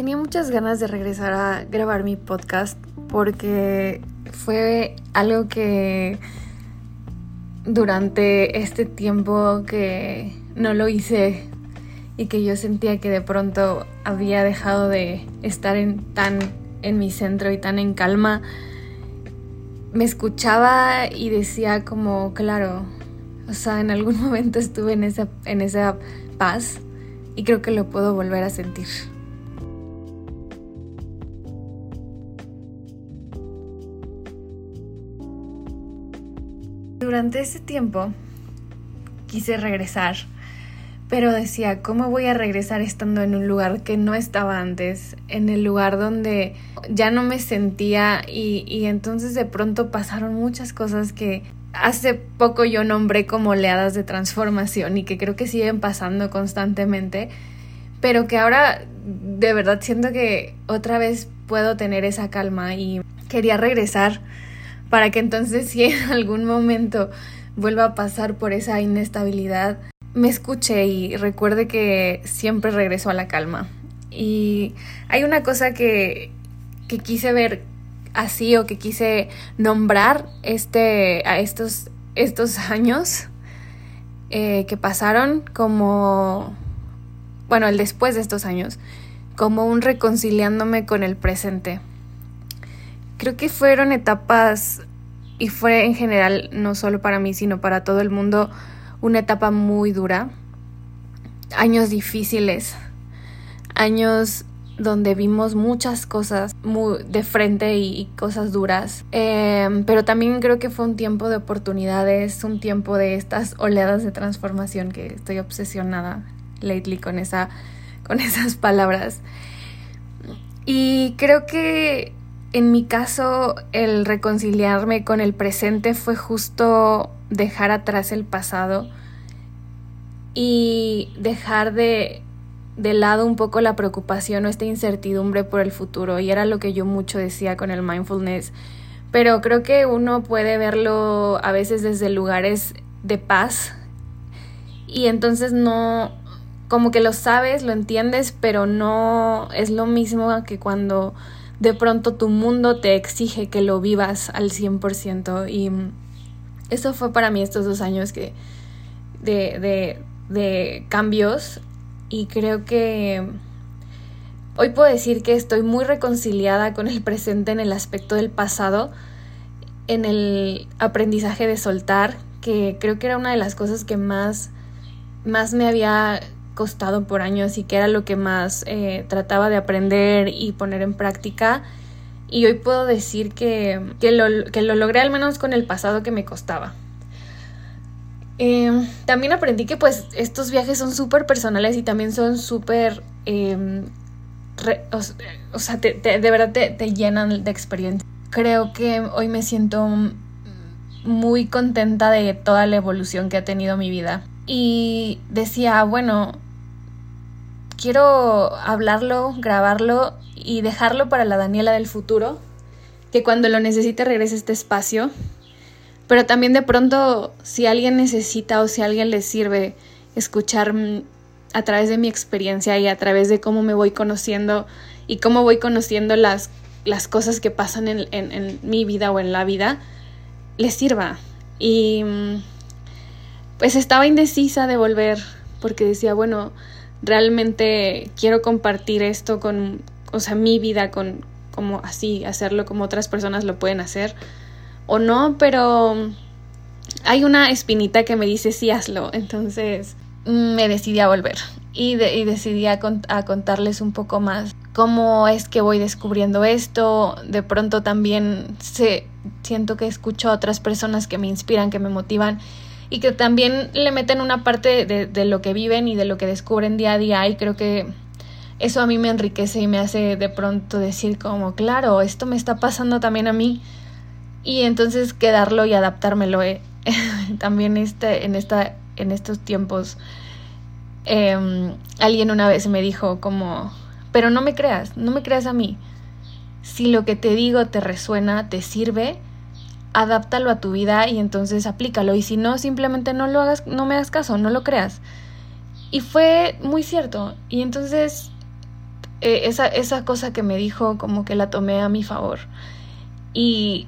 tenía muchas ganas de regresar a grabar mi podcast porque fue algo que durante este tiempo que no lo hice y que yo sentía que de pronto había dejado de estar en, tan en mi centro y tan en calma, me escuchaba y decía como, claro, o sea, en algún momento estuve en esa, en esa paz y creo que lo puedo volver a sentir. Durante ese tiempo quise regresar, pero decía, ¿cómo voy a regresar estando en un lugar que no estaba antes? En el lugar donde ya no me sentía y, entonces de pronto pasaron muchas cosas que hace poco yo nombré como oleadas de transformación y que creo que siguen pasando constantemente, pero que ahora de verdad siento que otra vez puedo tener esa calma y quería regresar para que entonces si en algún momento vuelva a pasar por esa inestabilidad, me escuche y recuerde que siempre regreso a la calma. Y hay una cosa que, que quise ver así o que quise nombrar este, a estos, estos años eh, que pasaron como, bueno, el después de estos años, como un reconciliándome con el presente creo que fueron etapas y fue en general, no solo para mí, sino para todo el mundo, una etapa muy dura. Años difíciles, años donde vimos muchas cosas de frente y, cosas duras. Em, pero también creo que fue un tiempo de oportunidades, un tiempo de estas oleadas de transformación que estoy obsesionada lately con, esa, con esas palabras. Y creo que en mi caso, el reconciliarme con el presente fue justo dejar atrás el pasado y dejar de, de lado un poco la preocupación o esta incertidumbre por el futuro. Y era lo que yo mucho decía con el mindfulness. Pero creo que uno puede verlo a veces desde lugares de paz y entonces no, como que lo sabes, lo entiendes, pero no es lo mismo que cuando de pronto tu mundo te exige que lo vivas al 100% y eso fue para mí estos dos años que de, de cambios. Y creo que hoy puedo decir que estoy muy reconciliada con el presente en el aspecto del pasado, en el aprendizaje de soltar, que creo que era una de las cosas que más, más me había costado por años y que era lo que más eh, trataba de aprender y poner en práctica. Y hoy puedo decir que, que, lo, que lo logré al menos con el pasado que me costaba. Em, también aprendí que pues estos viajes son súper personales y también son súper... Em, o, sea, de verdad te, te llenan de experiencia. Creo que hoy me siento muy contenta de toda la evolución que ha tenido mi vida. Y decía, bueno, quiero hablarlo, grabarlo y dejarlo para la Daniela del futuro, que cuando lo necesite regrese este espacio. Pero también de pronto, si alguien necesita o si alguien le sirve escuchar a través de mi experiencia y a través de cómo me voy conociendo y cómo voy conociendo las, las cosas que pasan en, en mi vida o en la vida, les sirva. Y pues estaba indecisa de volver porque decía, bueno, realmente quiero compartir esto con, o sea, mi vida con, como así, hacerlo como otras personas lo pueden hacer o no, pero hay una espinita que me dice sí hazlo, entonces me decidí a volver y, y decidí a, a, contarles un poco más cómo es que voy descubriendo esto, de pronto también se, siento que escucho a otras personas que me inspiran, que me motivan y que también le meten una parte de, de, lo que viven y de lo que descubren día a día y creo que eso a mí me enriquece y me hace de pronto decir como, claro, esto me está pasando también a mí y entonces quedarlo y adaptármelo. Eh. también este, en, esta, en estos tiempos eh, alguien una vez me dijo como, pero no me creas, no me creas a mí. Si lo que te digo te resuena, te sirve, adáptalo a tu vida y entonces aplícalo. Y si no, simplemente no lo hagas, no me hagas caso, no lo creas. Y fue muy cierto. Y entonces eh, esa, esa cosa que me dijo como que la tomé a mi favor y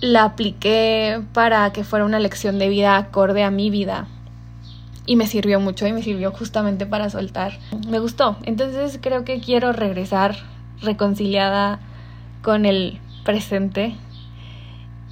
la apliqué para que fuera una lección de vida acorde a mi vida y me sirvió mucho y me sirvió justamente para soltar. Me gustó, entonces creo que quiero regresar reconciliada con el presente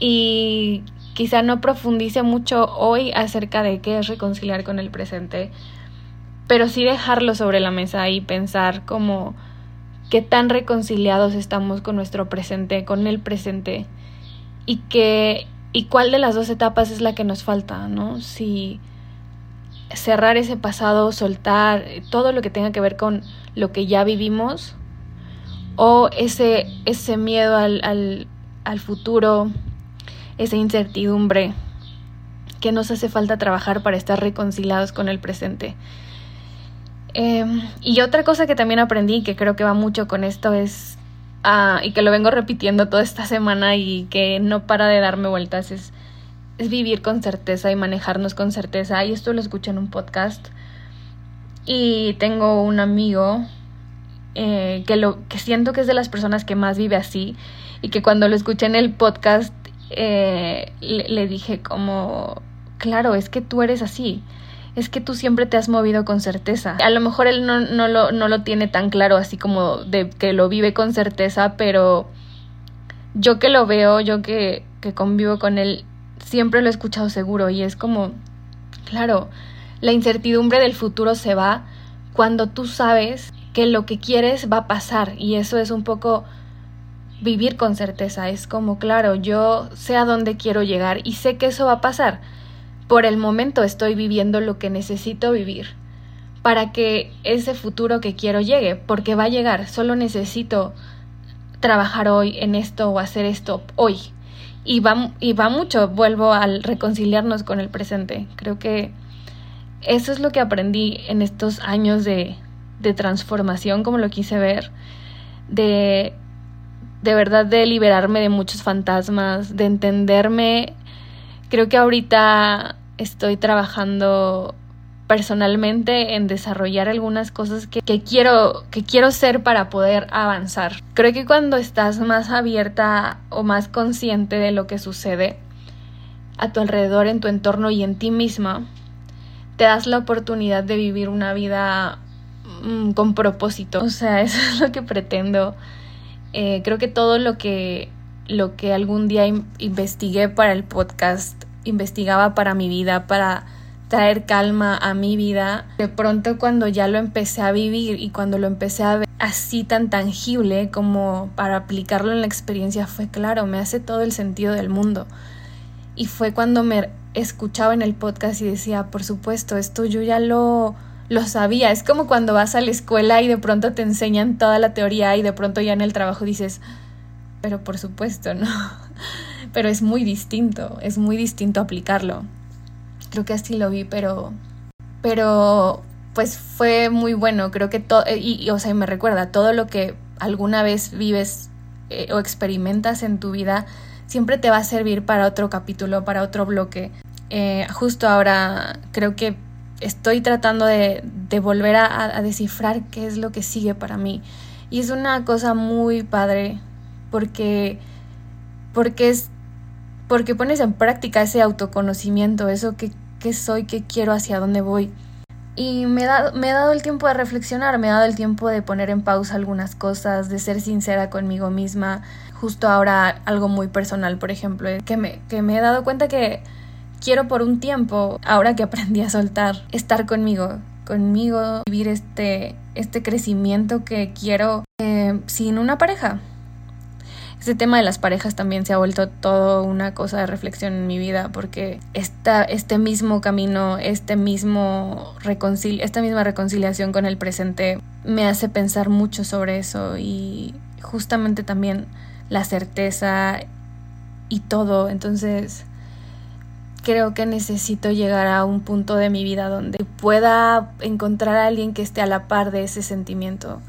y quizá no profundice mucho hoy acerca de qué es reconciliar con el presente, pero sí dejarlo sobre la mesa y pensar como qué tan reconciliados estamos con nuestro presente, con el presente y que y cuál de las dos etapas es la que nos falta, ¿no? Si cerrar ese pasado, soltar todo lo que tenga que ver con lo que ya vivimos o ese, ese miedo al, al, al futuro, esa incertidumbre que nos hace falta trabajar para estar reconciliados con el presente. Em, y otra cosa que también aprendí, que creo que va mucho con esto, es, ah, y que lo vengo repitiendo toda esta semana y que no para de darme vueltas, es, es vivir con certeza y manejarnos con certeza. Y esto lo escuché en un podcast. Y tengo un amigo eh, que, lo, que siento que es de las personas que más vive así y que cuando lo escuché en el podcast eh, le, le dije como, claro, es que tú eres así es que tú siempre te has movido con certeza. A lo mejor él no, no, lo, no lo tiene tan claro así como de que lo vive con certeza, pero yo que lo veo, yo que, que convivo con él, siempre lo he escuchado seguro y es como, claro, la incertidumbre del futuro se va cuando tú sabes que lo que quieres va a pasar y eso es un poco vivir con certeza, es como, claro, yo sé a dónde quiero llegar y sé que eso va a pasar por el momento estoy viviendo lo que necesito vivir para que ese futuro que quiero llegue, porque va a llegar, solo necesito trabajar hoy en esto o hacer esto hoy. Y va, y va mucho, vuelvo al reconciliarnos con el presente. Creo que eso es lo que aprendí en estos años de, de transformación, como lo quise ver, de, de verdad de liberarme de muchos fantasmas, de entenderme. Creo que ahorita estoy trabajando personalmente en desarrollar algunas cosas que, quiero que quiero ser para poder avanzar. Creo que cuando estás más abierta o más consciente de lo que sucede a tu alrededor, en tu entorno y en ti misma, te das la oportunidad de vivir una vida mm, con propósito. O sea, eso es lo que pretendo. Eh, creo que todo lo que lo que algún día investigué para el podcast investigaba para mi vida, para traer calma a mi vida. De pronto cuando ya lo empecé a vivir y cuando lo empecé a ver así tan tangible como para aplicarlo en la experiencia fue claro, me hace todo el sentido del mundo. Y fue cuando me escuchaba en el podcast y decía, por supuesto, esto yo ya lo lo sabía. Es como cuando vas a la escuela y de pronto te enseñan toda la teoría y de pronto ya en el trabajo dices, pero por supuesto, ¿no? pero es muy distinto, es muy distinto aplicarlo. Creo que así lo vi, pero, pero pues fue muy bueno, creo que todo, y, o sea, me recuerda, todo lo que alguna vez vives eh, o experimentas en tu vida, siempre te va a servir para otro capítulo, para otro bloque. Eh, justo ahora creo que estoy tratando de, de volver a, descifrar qué es lo que sigue para mí. Y es una cosa muy padre porque, porque es porque pones en práctica ese autoconocimiento, eso que, soy, qué quiero, hacia dónde voy. Y me, da, me he dado el tiempo de reflexionar, me he dado el tiempo de poner en pausa algunas cosas, de ser sincera conmigo misma. Justo ahora algo muy personal, por ejemplo, que me, que me he dado cuenta que quiero por un tiempo, ahora que aprendí a soltar, estar conmigo, conmigo, vivir este, este crecimiento que quiero eh, sin una pareja. Este tema de las parejas también se ha vuelto todo una cosa de reflexión en mi vida porque esta, este mismo camino, este mismo esta misma reconciliación con el presente me hace pensar mucho sobre eso y justamente también la certeza y todo. Entonces creo que necesito llegar a un punto de mi vida donde pueda encontrar a alguien que esté a la par de ese sentimiento.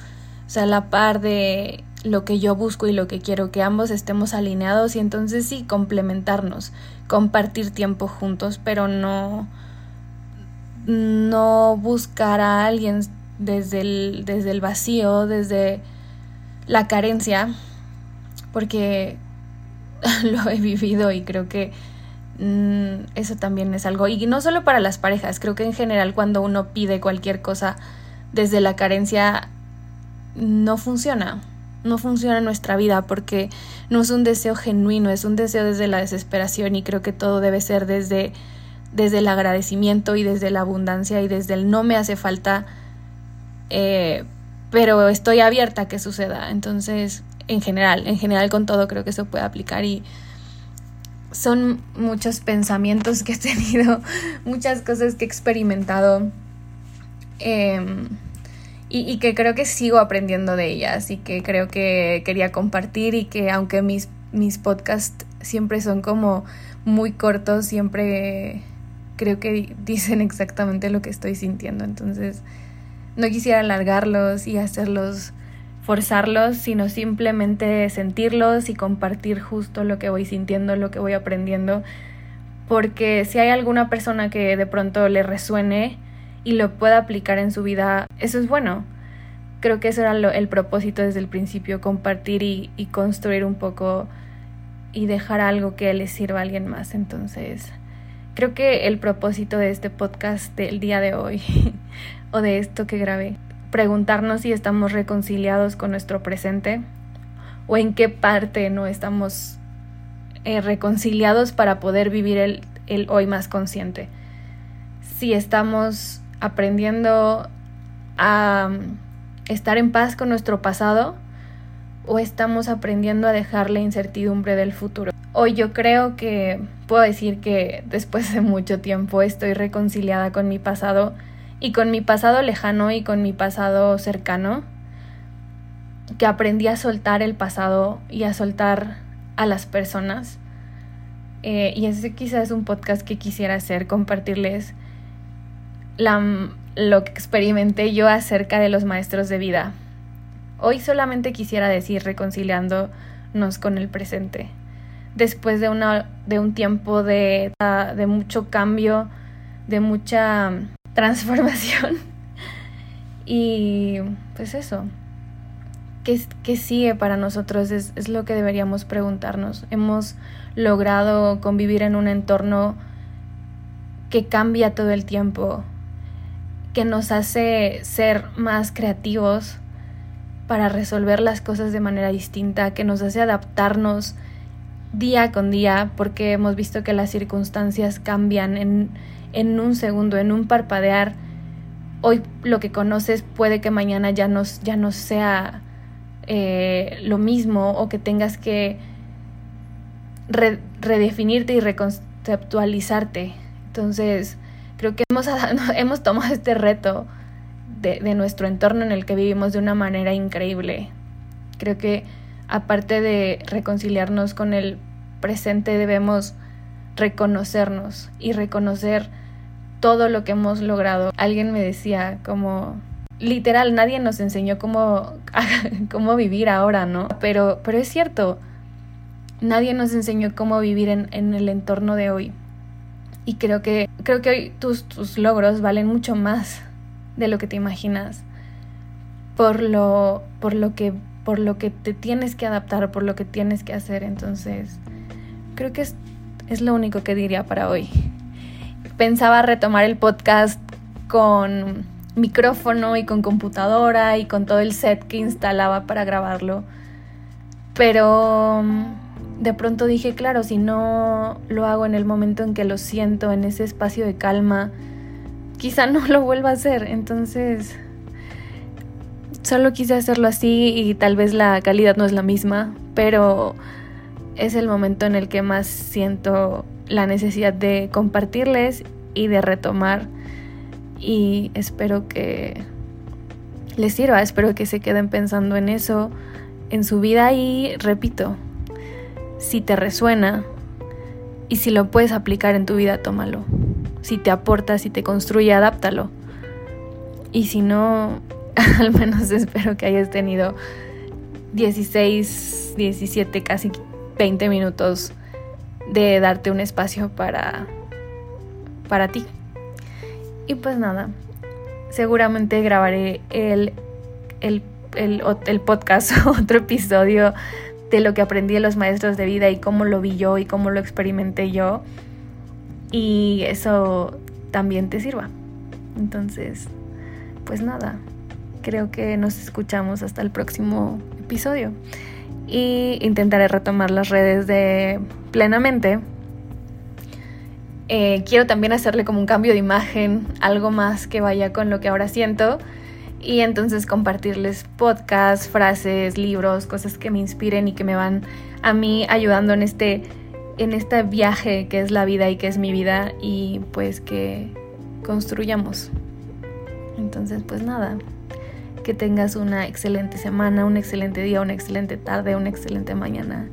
O sea, a la par de lo que yo busco y lo que quiero, que ambos estemos alineados y entonces sí, complementarnos, compartir tiempo juntos, pero no, no buscar a alguien desde el, desde el vacío, desde la carencia, porque lo he vivido y creo que mm, eso también es algo, y no solo para las parejas, creo que en general cuando uno pide cualquier cosa desde la carencia, no funciona, no funciona en nuestra vida porque no es un deseo genuino, es un deseo desde la desesperación y creo que todo debe ser desde, desde el agradecimiento y desde la abundancia y desde el no me hace falta, eh, pero estoy abierta a que suceda. Entonces, en general, en general con todo creo que eso puede aplicar y son muchos pensamientos que he tenido, muchas cosas que he experimentado. Em, y, que creo que sigo aprendiendo de ellas y que creo que quería compartir y que aunque mis, mis podcasts siempre son como muy cortos, siempre creo que dicen exactamente lo que estoy sintiendo. Entonces, no quisiera alargarlos y hacerlos, forzarlos, sino simplemente sentirlos y compartir justo lo que voy sintiendo, lo que voy aprendiendo. Porque si hay alguna persona que de pronto le resuene, y lo pueda aplicar en su vida, eso es bueno. Creo que eso era el propósito desde el principio, compartir y, y construir un poco y dejar algo que le sirva a alguien más. Entonces, creo que el propósito de este podcast del día de hoy o de esto que grabé, preguntarnos si estamos reconciliados con nuestro presente o en qué parte no estamos eh, reconciliados para poder vivir el, el hoy más consciente. Si estamos aprendiendo a um, estar en paz con nuestro pasado o estamos aprendiendo a dejar la incertidumbre del futuro. Hoy yo creo que puedo decir que después de mucho tiempo estoy reconciliada con mi pasado y con mi pasado lejano y con mi pasado cercano, que aprendí a soltar el pasado y a soltar a las personas. Eh, y ese quizás es un podcast que quisiera hacer, compartirles lo que experimenté yo acerca de los maestros de vida. Hoy solamente quisiera decir reconciliándonos con el presente. Después de, una, de un tiempo de, de mucho cambio, de mucha transformación. Y pues eso, ¿qué, qué sigue para nosotros? Es, es lo que deberíamos preguntarnos. Hemos logrado convivir en un entorno que cambia todo el tiempo, que nos hace ser más creativos para resolver las cosas de manera distinta, que nos hace adaptarnos día con día, porque hemos visto que las circunstancias cambian en, en un segundo, en un parpadear. Hoy lo que conoces puede que mañana ya no, ya no sea eh, lo mismo o que tengas que redefinirte y reconceptualizarte. Entonces, creo que hemos, hemos tomado este reto de, de nuestro entorno en el que vivimos de una manera increíble. Creo que aparte de reconciliarnos con el presente, debemos reconocernos y reconocer todo lo que hemos logrado. Alguien me decía como literal nadie nos enseñó cómo, cómo vivir ahora, ¿no? Pero, pero es cierto, nadie nos enseñó cómo vivir en, en el entorno de hoy. Y creo que, creo que hoy tus, tus logros valen mucho más de lo que te imaginas. Por lo, por lo que por lo que te tienes que adaptar, por lo que tienes que hacer. Entonces, creo que es, es lo único que diría para hoy. Pensaba retomar el podcast con micrófono y con computadora y con todo el set que instalaba para grabarlo. Pero de pronto dije, claro, si no lo hago en el momento en que lo siento, en ese espacio de calma, quizá no lo vuelva a hacer. Entonces, solo quise hacerlo así y tal vez la calidad no es la misma, pero es el momento en el que más siento la necesidad de compartirles y de retomar y espero que les sirva, espero que se queden pensando en eso en su vida y repito, si te resuena y si lo puedes aplicar en tu vida, tómalo. Si te aporta, si te construye, adáptalo. Y si no, al menos espero que hayas tenido 16, 17, casi 20 minutos de darte un espacio para para ti. Y pues nada, seguramente grabaré el, el, el, el podcast, otro episodio de lo que aprendí de los maestros de vida y cómo lo vi yo y cómo lo experimenté yo. Y eso también te sirva. Entonces, pues nada, creo que nos escuchamos hasta el próximo episodio. Y intentaré retomar las redes de plenamente. Eh, quiero también hacerle como un cambio de imagen, algo más que vaya con lo que ahora siento y entonces compartirles podcasts, frases, libros, cosas que me inspiren y que me van a mí ayudando en este en este viaje que es la vida y que es mi vida y pues que construyamos. Entonces, pues nada, que tengas una excelente semana, un excelente día, una excelente tarde, una excelente mañana.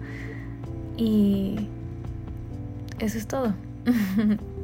Y eso es todo.